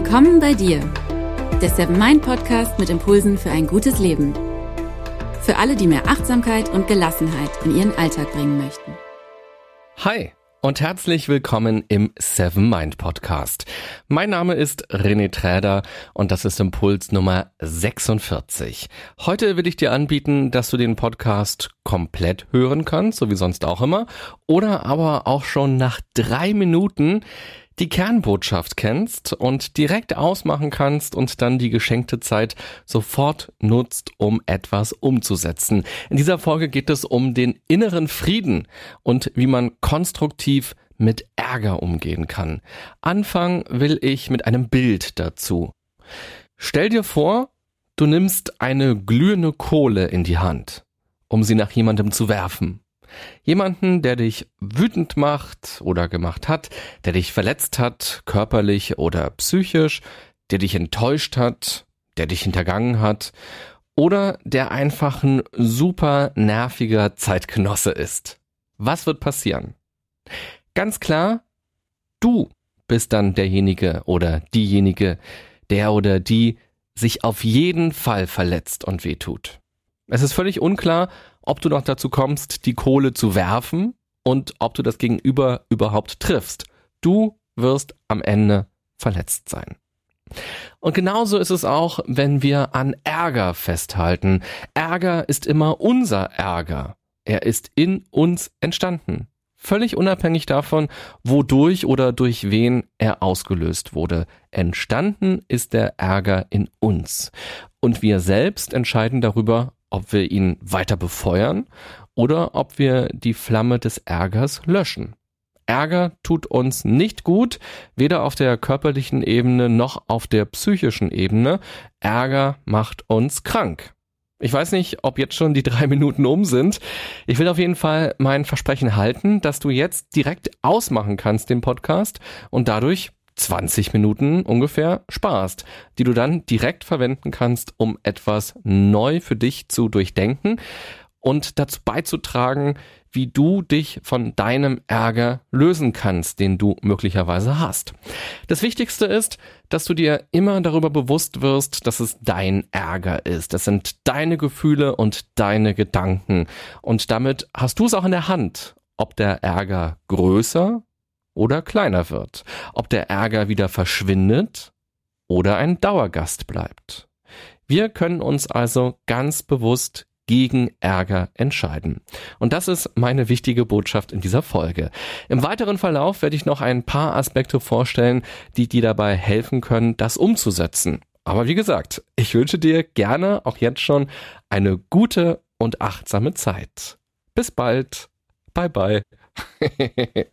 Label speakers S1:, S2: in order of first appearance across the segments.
S1: Willkommen bei dir, der Seven Mind Podcast mit Impulsen für ein gutes Leben. Für alle, die mehr Achtsamkeit und Gelassenheit in ihren Alltag bringen möchten.
S2: Hi und herzlich willkommen im Seven Mind Podcast. Mein Name ist René Träder und das ist Impuls Nummer 46. Heute will ich dir anbieten, dass du den Podcast komplett hören kannst, so wie sonst auch immer, oder aber auch schon nach drei Minuten die Kernbotschaft kennst und direkt ausmachen kannst und dann die geschenkte Zeit sofort nutzt, um etwas umzusetzen. In dieser Folge geht es um den inneren Frieden und wie man konstruktiv mit Ärger umgehen kann. Anfangen will ich mit einem Bild dazu. Stell dir vor, du nimmst eine glühende Kohle in die Hand, um sie nach jemandem zu werfen. Jemanden, der dich wütend macht oder gemacht hat, der dich verletzt hat, körperlich oder psychisch, der dich enttäuscht hat, der dich hintergangen hat oder der einfach ein super nerviger Zeitgenosse ist. Was wird passieren? Ganz klar, du bist dann derjenige oder diejenige, der oder die sich auf jeden Fall verletzt und wehtut. Es ist völlig unklar, ob du noch dazu kommst, die Kohle zu werfen und ob du das Gegenüber überhaupt triffst. Du wirst am Ende verletzt sein. Und genauso ist es auch, wenn wir an Ärger festhalten. Ärger ist immer unser Ärger. Er ist in uns entstanden. Völlig unabhängig davon, wodurch oder durch wen er ausgelöst wurde. Entstanden ist der Ärger in uns. Und wir selbst entscheiden darüber, ob wir ihn weiter befeuern oder ob wir die Flamme des Ärgers löschen. Ärger tut uns nicht gut, weder auf der körperlichen Ebene noch auf der psychischen Ebene. Ärger macht uns krank. Ich weiß nicht, ob jetzt schon die drei Minuten um sind. Ich will auf jeden Fall mein Versprechen halten, dass du jetzt direkt ausmachen kannst den Podcast und dadurch 20 Minuten ungefähr sparst, die du dann direkt verwenden kannst, um etwas neu für dich zu durchdenken und dazu beizutragen, wie du dich von deinem Ärger lösen kannst, den du möglicherweise hast. Das Wichtigste ist, dass du dir immer darüber bewusst wirst, dass es dein Ärger ist. Das sind deine Gefühle und deine Gedanken. Und damit hast du es auch in der Hand, ob der Ärger größer oder kleiner wird, ob der Ärger wieder verschwindet oder ein Dauergast bleibt. Wir können uns also ganz bewusst gegen Ärger entscheiden. Und das ist meine wichtige Botschaft in dieser Folge. Im weiteren Verlauf werde ich noch ein paar Aspekte vorstellen, die dir dabei helfen können, das umzusetzen. Aber wie gesagt, ich wünsche dir gerne auch jetzt schon eine gute und achtsame Zeit. Bis bald. Bye bye.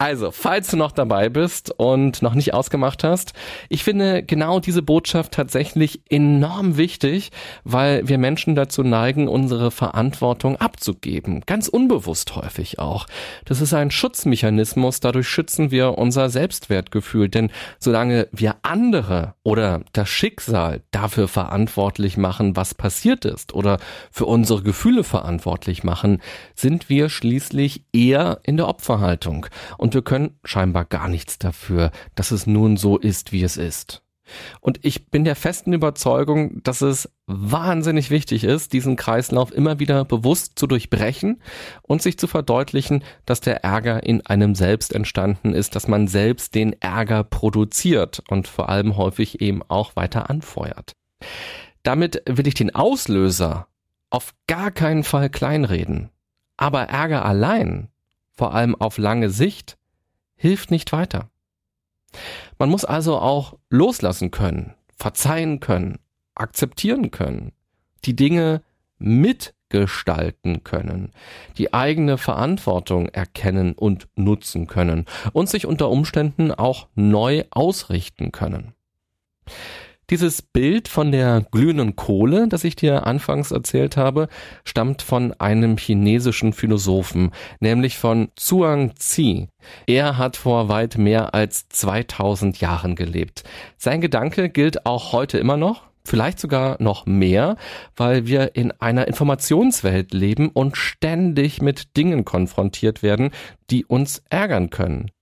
S2: Also, falls du noch dabei bist und noch nicht ausgemacht hast, ich finde genau diese Botschaft tatsächlich enorm wichtig, weil wir Menschen dazu neigen, unsere Verantwortung abzugeben. Ganz unbewusst häufig auch. Das ist ein Schutzmechanismus, dadurch schützen wir unser Selbstwertgefühl, denn solange wir andere oder das Schicksal dafür verantwortlich machen, was passiert ist oder für unsere Gefühle verantwortlich machen, sind wir schließlich eher in der Opferhaltung. Und und wir können scheinbar gar nichts dafür, dass es nun so ist, wie es ist. Und ich bin der festen Überzeugung, dass es wahnsinnig wichtig ist, diesen Kreislauf immer wieder bewusst zu durchbrechen und sich zu verdeutlichen, dass der Ärger in einem selbst entstanden ist, dass man selbst den Ärger produziert und vor allem häufig eben auch weiter anfeuert. Damit will ich den Auslöser auf gar keinen Fall kleinreden. Aber Ärger allein, vor allem auf lange Sicht, hilft nicht weiter. Man muss also auch loslassen können, verzeihen können, akzeptieren können, die Dinge mitgestalten können, die eigene Verantwortung erkennen und nutzen können und sich unter Umständen auch neu ausrichten können. Dieses Bild von der glühenden Kohle, das ich dir anfangs erzählt habe, stammt von einem chinesischen Philosophen, nämlich von Zhuang Zi. Er hat vor weit mehr als 2000 Jahren gelebt. Sein Gedanke gilt auch heute immer noch, vielleicht sogar noch mehr, weil wir in einer Informationswelt leben und ständig mit Dingen konfrontiert werden, die uns ärgern können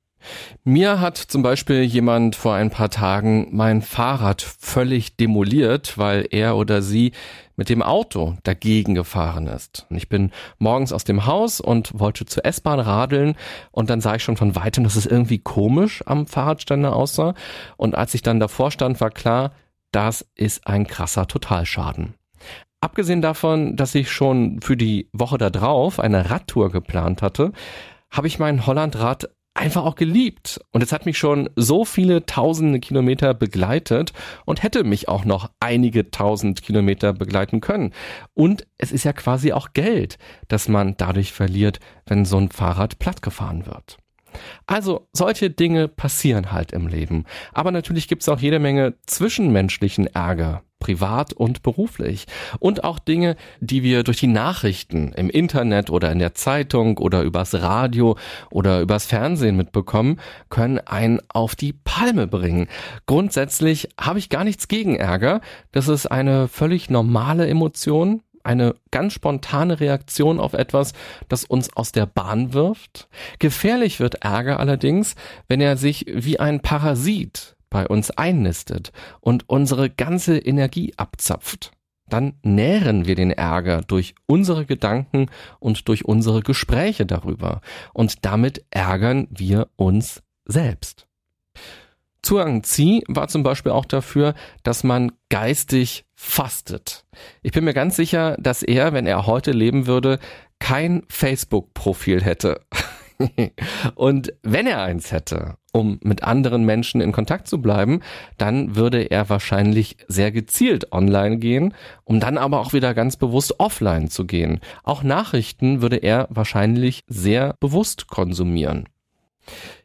S2: Mir hat zum Beispiel jemand vor ein paar Tagen mein Fahrrad völlig demoliert, weil er oder sie mit dem Auto dagegen gefahren ist. Ich bin morgens aus dem Haus und wollte zur S-Bahn radeln und dann sah ich schon von weitem, dass es irgendwie komisch am Fahrradständer aussah. Und als ich dann davor stand, war klar, das ist ein krasser Totalschaden. Abgesehen davon, dass ich schon für die Woche da drauf eine Radtour geplant hatte, habe ich mein Hollandrad einfach auch geliebt. Und es hat mich schon so viele tausende Kilometer begleitet und hätte mich auch noch einige tausend Kilometer begleiten können. Und es ist ja quasi auch Geld, das man dadurch verliert, wenn so ein Fahrrad plattgefahren wird. Also solche Dinge passieren halt im Leben. Aber natürlich gibt's auch jede Menge zwischenmenschlichen Ärger, privat und beruflich. Und auch Dinge, die wir durch die Nachrichten im Internet oder in der Zeitung oder übers Radio oder übers Fernsehen mitbekommen, können einen auf die Palme bringen. Grundsätzlich habe ich gar nichts gegen Ärger. Das ist eine völlig normale Emotion, eine ganz spontane Reaktion auf etwas, das uns aus der Bahn wirft. Gefährlich wird Ärger allerdings, wenn er sich wie ein Parasit bei uns einnistet und unsere ganze Energie abzapft. Dann nähren wir den Ärger durch unsere Gedanken und durch unsere Gespräche darüber. Und damit ärgern wir uns selbst. Zuang Zi war zum Beispiel auch dafür, dass man geistig fastet. Ich bin mir ganz sicher, dass er, wenn er heute leben würde, kein Facebook-Profil hätte. und wenn er eins hätte, um mit anderen Menschen in Kontakt zu bleiben, dann würde er wahrscheinlich sehr gezielt online gehen, um dann aber auch wieder ganz bewusst offline zu gehen. Auch Nachrichten würde er wahrscheinlich sehr bewusst konsumieren.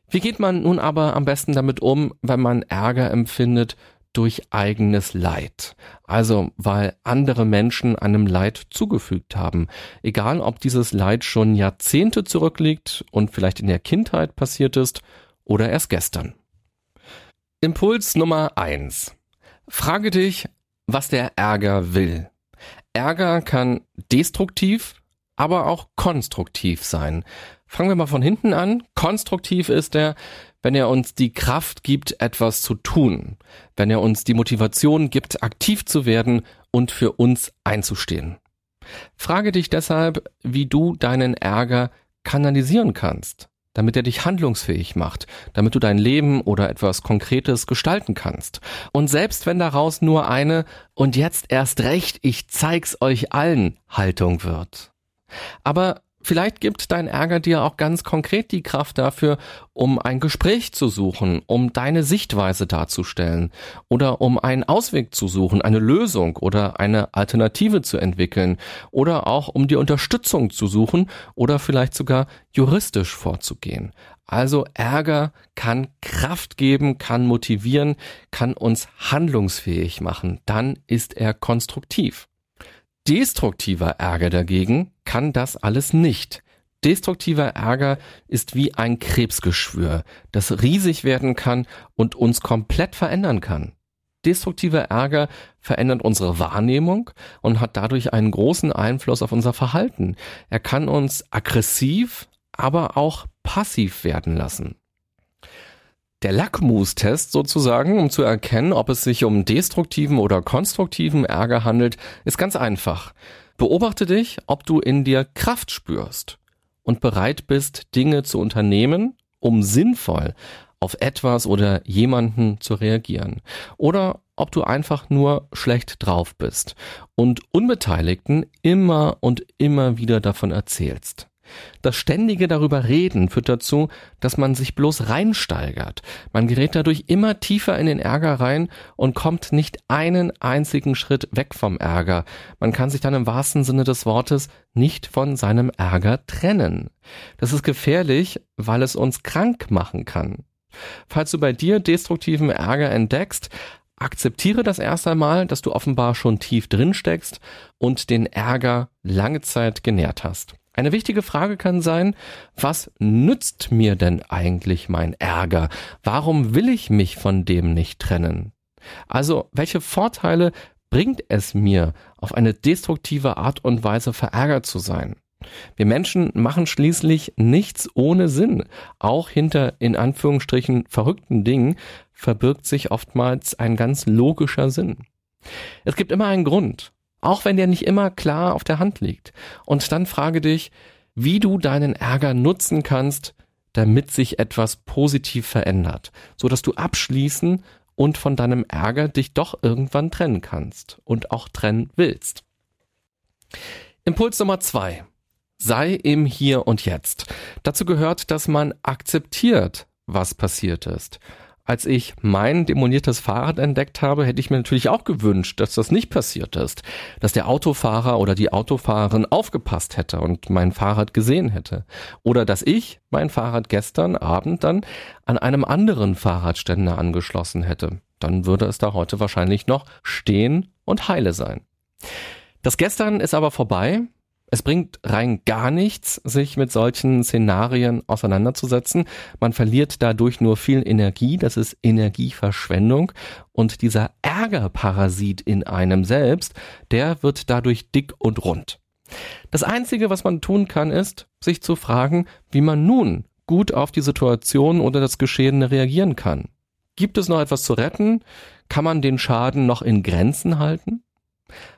S2: Wie geht man nun aber am besten damit um, wenn man Ärger empfindet durch eigenes Leid. Also weil andere Menschen einem Leid zugefügt haben. Egal ob dieses Leid schon Jahrzehnte zurückliegt und vielleicht in der Kindheit passiert ist oder erst gestern. Impuls Nummer eins: Frage dich, was der Ärger will. Ärger kann destruktiv, aber auch konstruktiv sein. Fangen wir mal von hinten an. Konstruktiv ist er, wenn er uns die Kraft gibt, etwas zu tun, wenn er uns die Motivation gibt, aktiv zu werden und für uns einzustehen. Frage dich deshalb, wie du deinen Ärger kanalisieren kannst, damit er dich handlungsfähig macht, damit du dein Leben oder etwas Konkretes gestalten kannst. Und selbst wenn daraus nur eine und jetzt erst recht, ich zeig's euch allen Haltung wird. Aber Vielleicht gibt dein Ärger dir auch ganz konkret die Kraft dafür, um ein Gespräch zu suchen, um deine Sichtweise darzustellen oder um einen Ausweg zu suchen, eine Lösung oder eine Alternative zu entwickeln oder auch um die Unterstützung zu suchen oder vielleicht sogar juristisch vorzugehen. Also Ärger kann Kraft geben, kann motivieren, kann uns handlungsfähig machen. Dann ist er konstruktiv. Destruktiver Ärger dagegen kann das alles nicht. Destruktiver Ärger ist wie ein Krebsgeschwür, das riesig werden kann und uns komplett verändern kann. Destruktiver Ärger verändert unsere Wahrnehmung und hat dadurch einen großen Einfluss auf unser Verhalten. Er kann uns aggressiv, aber auch passiv werden lassen. Der Lackmustest sozusagen, um zu erkennen, ob es sich um destruktiven oder konstruktiven Ärger handelt, ist ganz einfach. Beobachte dich, ob du in dir Kraft spürst und bereit bist, Dinge zu unternehmen, um sinnvoll auf etwas oder jemanden zu reagieren. Oder ob du einfach nur schlecht drauf bist und Unbeteiligten immer und immer wieder davon erzählst. Das ständige darüber reden führt dazu, dass man sich bloß reinsteigert. Man gerät dadurch immer tiefer in den Ärger rein und kommt nicht einen einzigen Schritt weg vom Ärger. Man kann sich dann im wahrsten Sinne des Wortes nicht von seinem Ärger trennen. Das ist gefährlich, weil es uns krank machen kann. Falls du bei dir destruktiven Ärger entdeckst, akzeptiere das erst einmal, dass du offenbar schon tief drin steckst und den Ärger lange Zeit genährt hast. Eine wichtige Frage kann sein, was nützt mir denn eigentlich mein Ärger? Warum will ich mich von dem nicht trennen? Also, welche Vorteile bringt es mir, auf eine destruktive Art und Weise verärgert zu sein? Wir Menschen machen schließlich nichts ohne Sinn. Auch hinter in Anführungsstrichen verrückten Dingen verbirgt sich oftmals ein ganz logischer Sinn. Es gibt immer einen Grund, auch wenn der nicht immer klar auf der Hand liegt. Und dann frage dich, wie du deinen Ärger nutzen kannst, damit sich etwas positiv verändert, so dass du abschließen und von deinem Ärger dich doch irgendwann trennen kannst und auch trennen willst. Impuls Nummer zwei. Sei im Hier und Jetzt. Dazu gehört, dass man akzeptiert, was passiert ist. Als ich mein demoniertes Fahrrad entdeckt habe, hätte ich mir natürlich auch gewünscht, dass das nicht passiert ist, dass der Autofahrer oder die Autofahrerin aufgepasst hätte und mein Fahrrad gesehen hätte. Oder dass ich mein Fahrrad gestern Abend dann an einem anderen Fahrradständer angeschlossen hätte. Dann würde es da heute wahrscheinlich noch stehen und heile sein. Das gestern ist aber vorbei es bringt rein gar nichts, sich mit solchen Szenarien auseinanderzusetzen. Man verliert dadurch nur viel Energie, das ist Energieverschwendung. Und dieser Ärgerparasit in einem selbst, der wird dadurch dick und rund. Das Einzige, was man tun kann, ist, sich zu fragen, wie man nun gut auf die Situation oder das Geschehene reagieren kann. Gibt es noch etwas zu retten? Kann man den Schaden noch in Grenzen halten?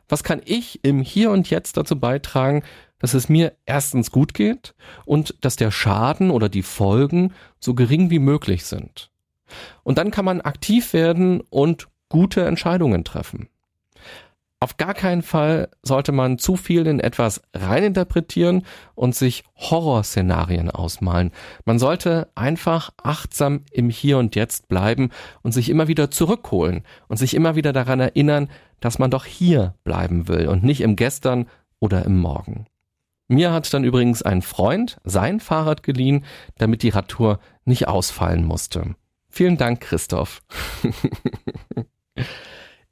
S2: Was kann ich im Hier und Jetzt dazu beitragen, dass es mir erstens gut geht und dass der Schaden oder die Folgen so gering wie möglich sind. Und dann kann man aktiv werden und gute Entscheidungen treffen. Auf gar keinen Fall sollte man zu viel in etwas reininterpretieren und sich Horrorszenarien ausmalen. Man sollte einfach achtsam im Hier und Jetzt bleiben und sich immer wieder zurückholen und sich immer wieder daran erinnern, dass man doch hier bleiben will und nicht im Gestern oder im Morgen. Mir hat dann übrigens ein Freund sein Fahrrad geliehen, damit die Radtour nicht ausfallen musste. Vielen Dank, Christoph.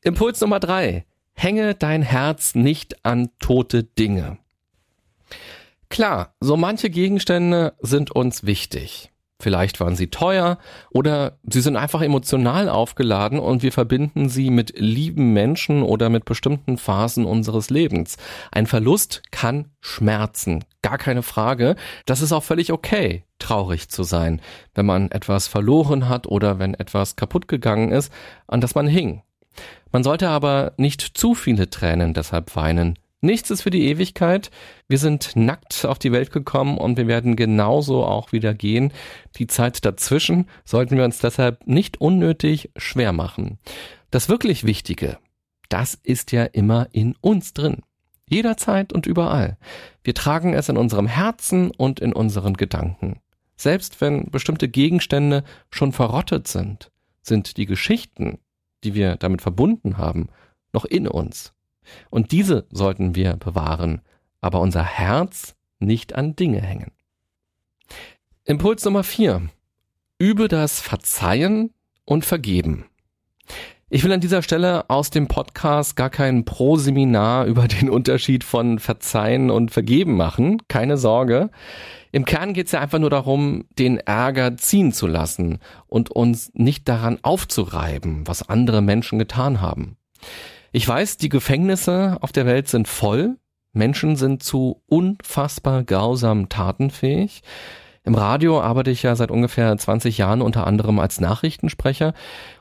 S2: Impuls Nummer drei. Hänge dein Herz nicht an tote Dinge. Klar, so manche Gegenstände sind uns wichtig. Vielleicht waren sie teuer oder sie sind einfach emotional aufgeladen und wir verbinden sie mit lieben Menschen oder mit bestimmten Phasen unseres Lebens. Ein Verlust kann schmerzen, gar keine Frage. Das ist auch völlig okay, traurig zu sein, wenn man etwas verloren hat oder wenn etwas kaputt gegangen ist, an das man hing. Man sollte aber nicht zu viele Tränen deshalb weinen. Nichts ist für die Ewigkeit. Wir sind nackt auf die Welt gekommen und wir werden genauso auch wieder gehen. Die Zeit dazwischen sollten wir uns deshalb nicht unnötig schwer machen. Das wirklich Wichtige, das ist ja immer in uns drin. Jederzeit und überall. Wir tragen es in unserem Herzen und in unseren Gedanken. Selbst wenn bestimmte Gegenstände schon verrottet sind, sind die Geschichten, die wir damit verbunden haben, noch in uns. Und diese sollten wir bewahren, aber unser Herz nicht an Dinge hängen. Impuls Nummer vier: Übe das Verzeihen und Vergeben. Ich will an dieser Stelle aus dem Podcast gar kein Pro-Seminar über den Unterschied von Verzeihen und Vergeben machen. Keine Sorge. Im Kern geht es ja einfach nur darum, den Ärger ziehen zu lassen und uns nicht daran aufzureiben, was andere Menschen getan haben. Ich weiß, die Gefängnisse auf der Welt sind voll. Menschen sind zu unfassbar grausamen Taten fähig. Im Radio arbeite ich ja seit ungefähr 20 Jahren unter anderem als Nachrichtensprecher.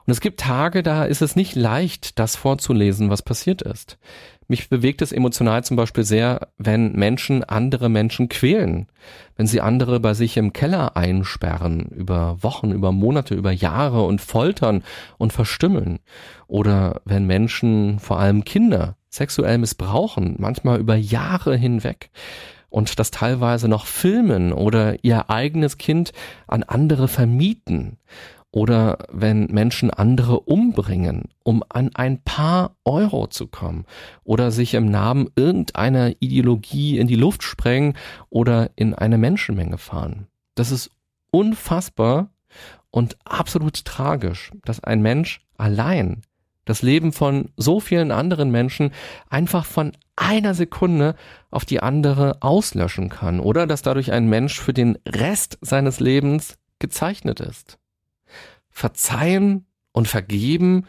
S2: Und es gibt Tage, da ist es nicht leicht, das vorzulesen, was passiert ist. Mich bewegt es emotional zum Beispiel sehr, wenn Menschen andere Menschen quälen, wenn sie andere bei sich im Keller einsperren, über Wochen, über Monate, über Jahre und foltern und verstümmeln. Oder wenn Menschen, vor allem Kinder, sexuell missbrauchen, manchmal über Jahre hinweg und das teilweise noch filmen oder ihr eigenes Kind an andere vermieten oder wenn Menschen andere umbringen, um an ein paar Euro zu kommen oder sich im Namen irgendeiner Ideologie in die Luft sprengen oder in eine Menschenmenge fahren. Das ist unfassbar und absolut tragisch, dass ein Mensch allein das Leben von so vielen anderen Menschen einfach von einer Sekunde auf die andere auslöschen kann oder dass dadurch ein Mensch für den Rest seines Lebens gezeichnet ist. Verzeihen und vergeben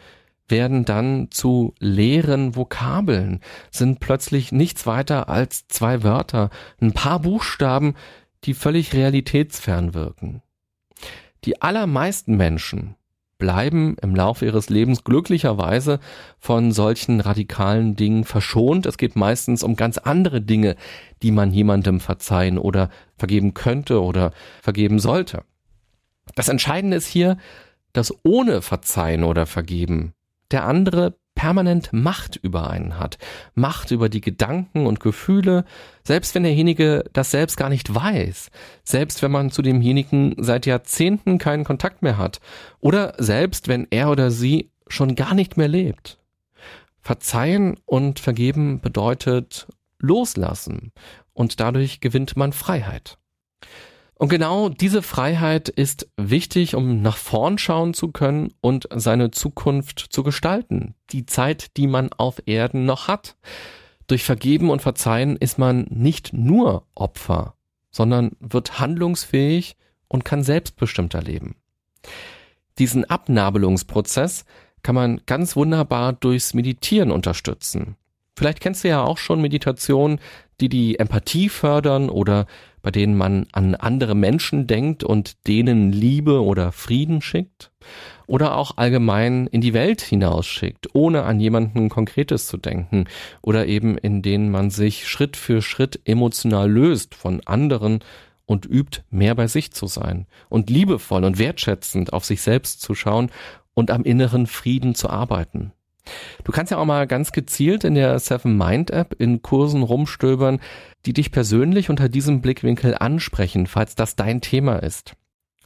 S2: werden dann zu leeren Vokabeln, sind plötzlich nichts weiter als zwei Wörter, ein paar Buchstaben, die völlig realitätsfern wirken. Die allermeisten Menschen bleiben im Laufe ihres Lebens glücklicherweise von solchen radikalen Dingen verschont. Es geht meistens um ganz andere Dinge, die man jemandem verzeihen oder vergeben könnte oder vergeben sollte. Das Entscheidende ist hier, dass ohne Verzeihen oder Vergeben der andere permanent Macht über einen hat. Macht über die Gedanken und Gefühle, selbst wenn derjenige das selbst gar nicht weiß. Selbst wenn man zu demjenigen seit Jahrzehnten keinen Kontakt mehr hat. Oder selbst wenn er oder sie schon gar nicht mehr lebt. Verzeihen und vergeben bedeutet loslassen und dadurch gewinnt man Freiheit. Und genau diese Freiheit ist wichtig, um nach vorn schauen zu können und seine Zukunft zu gestalten. Die Zeit, die man auf Erden noch hat. Durch Vergeben und Verzeihen ist man nicht nur Opfer, sondern wird handlungsfähig und kann selbstbestimmter leben. Diesen Abnabelungsprozess kann man ganz wunderbar durchs Meditieren unterstützen. Vielleicht kennst du ja auch schon Meditationen, die die Empathie fördern oder bei denen man an andere Menschen denkt und denen Liebe oder Frieden schickt. Oder auch allgemein in die Welt hinausschickt, ohne an jemanden Konkretes zu denken. Oder eben in denen man sich Schritt für Schritt emotional löst von anderen und übt, mehr bei sich zu sein. Und liebevoll und wertschätzend auf sich selbst zu schauen und am inneren Frieden zu arbeiten. Du kannst ja auch mal ganz gezielt in der Seven Mind App in Kursen rumstöbern, die dich persönlich unter diesem Blickwinkel ansprechen, falls das dein Thema ist.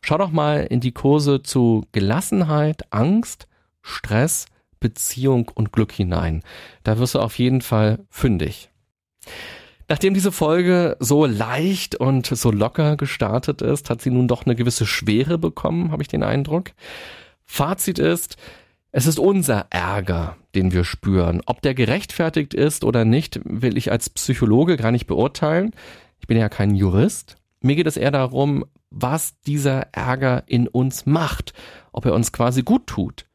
S2: Schau doch mal in die Kurse zu Gelassenheit, Angst, Stress, Beziehung und Glück hinein. Da wirst du auf jeden Fall fündig. Nachdem diese Folge so leicht und so locker gestartet ist, hat sie nun doch eine gewisse Schwere bekommen, habe ich den Eindruck. Fazit ist, es ist unser Ärger, den wir spüren. Ob der gerechtfertigt ist oder nicht, will ich als Psychologe gar nicht beurteilen. Ich bin ja kein Jurist. Mir geht es eher darum, was dieser Ärger in uns macht, ob er uns quasi gut tut,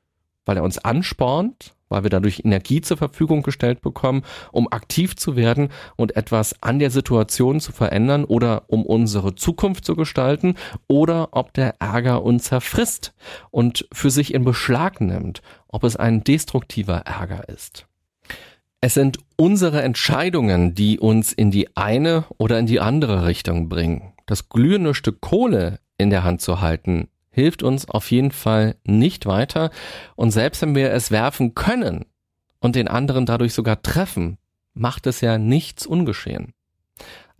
S2: weil er uns anspornt, weil wir dadurch Energie zur Verfügung gestellt bekommen, um aktiv zu werden und etwas an der Situation zu verändern oder um unsere Zukunft zu gestalten oder ob der Ärger uns zerfrisst und für sich in Beschlag nimmt, ob es ein destruktiver Ärger ist. Es sind unsere Entscheidungen, die uns in die eine oder in die andere Richtung bringen. Das glühende Stück Kohle in der Hand zu halten, hilft uns auf jeden Fall nicht weiter. Und selbst wenn wir es werfen können und den anderen dadurch sogar treffen, macht es ja nichts ungeschehen.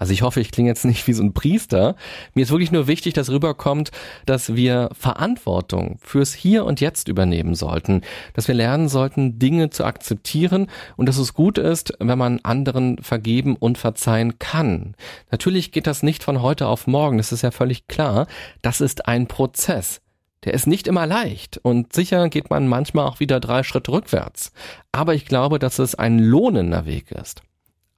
S2: Also ich hoffe, ich klinge jetzt nicht wie so ein Priester. Mir ist wirklich nur wichtig, dass rüberkommt, dass wir Verantwortung fürs Hier und Jetzt übernehmen sollten, dass wir lernen sollten, Dinge zu akzeptieren und dass es gut ist, wenn man anderen vergeben und verzeihen kann. Natürlich geht das nicht von heute auf morgen, das ist ja völlig klar. Das ist ein Prozess. Der ist nicht immer leicht und sicher geht man manchmal auch wieder drei Schritte rückwärts. Aber ich glaube, dass es ein lohnender Weg ist.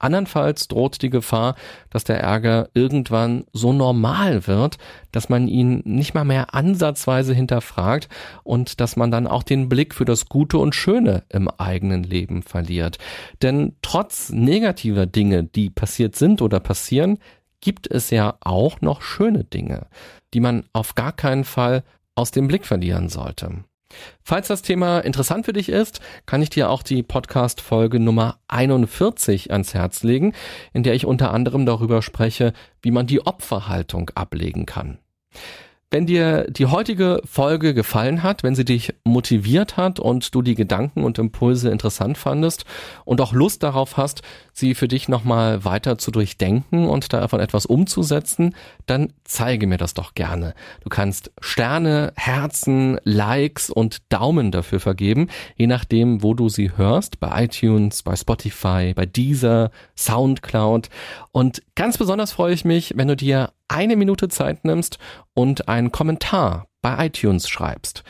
S2: Andernfalls droht die Gefahr, dass der Ärger irgendwann so normal wird, dass man ihn nicht mal mehr ansatzweise hinterfragt und dass man dann auch den Blick für das Gute und Schöne im eigenen Leben verliert. Denn trotz negativer Dinge, die passiert sind oder passieren, gibt es ja auch noch schöne Dinge, die man auf gar keinen Fall aus dem Blick verlieren sollte. Falls das Thema interessant für dich ist, kann ich dir auch die Podcast-Folge Nummer 41 ans Herz legen, in der ich unter anderem darüber spreche, wie man die Opferhaltung ablegen kann. Wenn dir die heutige Folge gefallen hat, wenn sie dich motiviert hat und du die Gedanken und Impulse interessant fandest und auch Lust darauf hast, sie für dich nochmal weiter zu durchdenken und davon etwas umzusetzen, dann zeige mir das doch gerne. Du kannst Sterne, Herzen, Likes und Daumen dafür vergeben, je nachdem, wo du sie hörst, bei iTunes, bei Spotify, bei Deezer, Soundcloud. Und ganz besonders freue ich mich, wenn du dir eine Minute Zeit nimmst und einen Kommentar bei iTunes schreibst.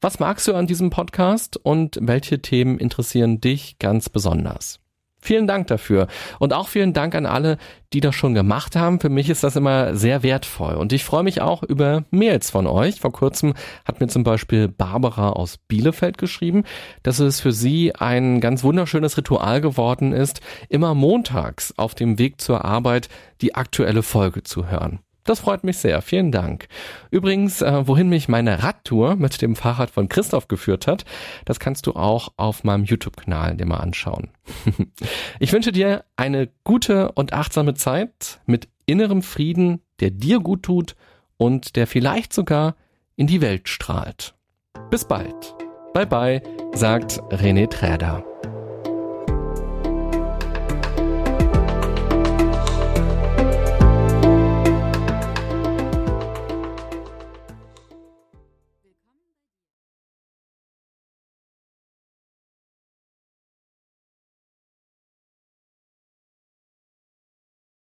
S2: Was magst du an diesem Podcast und welche Themen interessieren dich ganz besonders? Vielen Dank dafür. Und auch vielen Dank an alle, die das schon gemacht haben. Für mich ist das immer sehr wertvoll. Und ich freue mich auch über Mails von euch. Vor kurzem hat mir zum Beispiel Barbara aus Bielefeld geschrieben, dass es für sie ein ganz wunderschönes Ritual geworden ist, immer montags auf dem Weg zur Arbeit die aktuelle Folge zu hören. Das freut mich sehr. Vielen Dank. Übrigens, äh, wohin mich meine Radtour mit dem Fahrrad von Christoph geführt hat, das kannst du auch auf meinem YouTube-Kanal dir mal anschauen. ich wünsche dir eine gute und achtsame Zeit mit innerem Frieden, der dir gut tut und der vielleicht sogar in die Welt strahlt. Bis bald. Bye bye, sagt René Träder.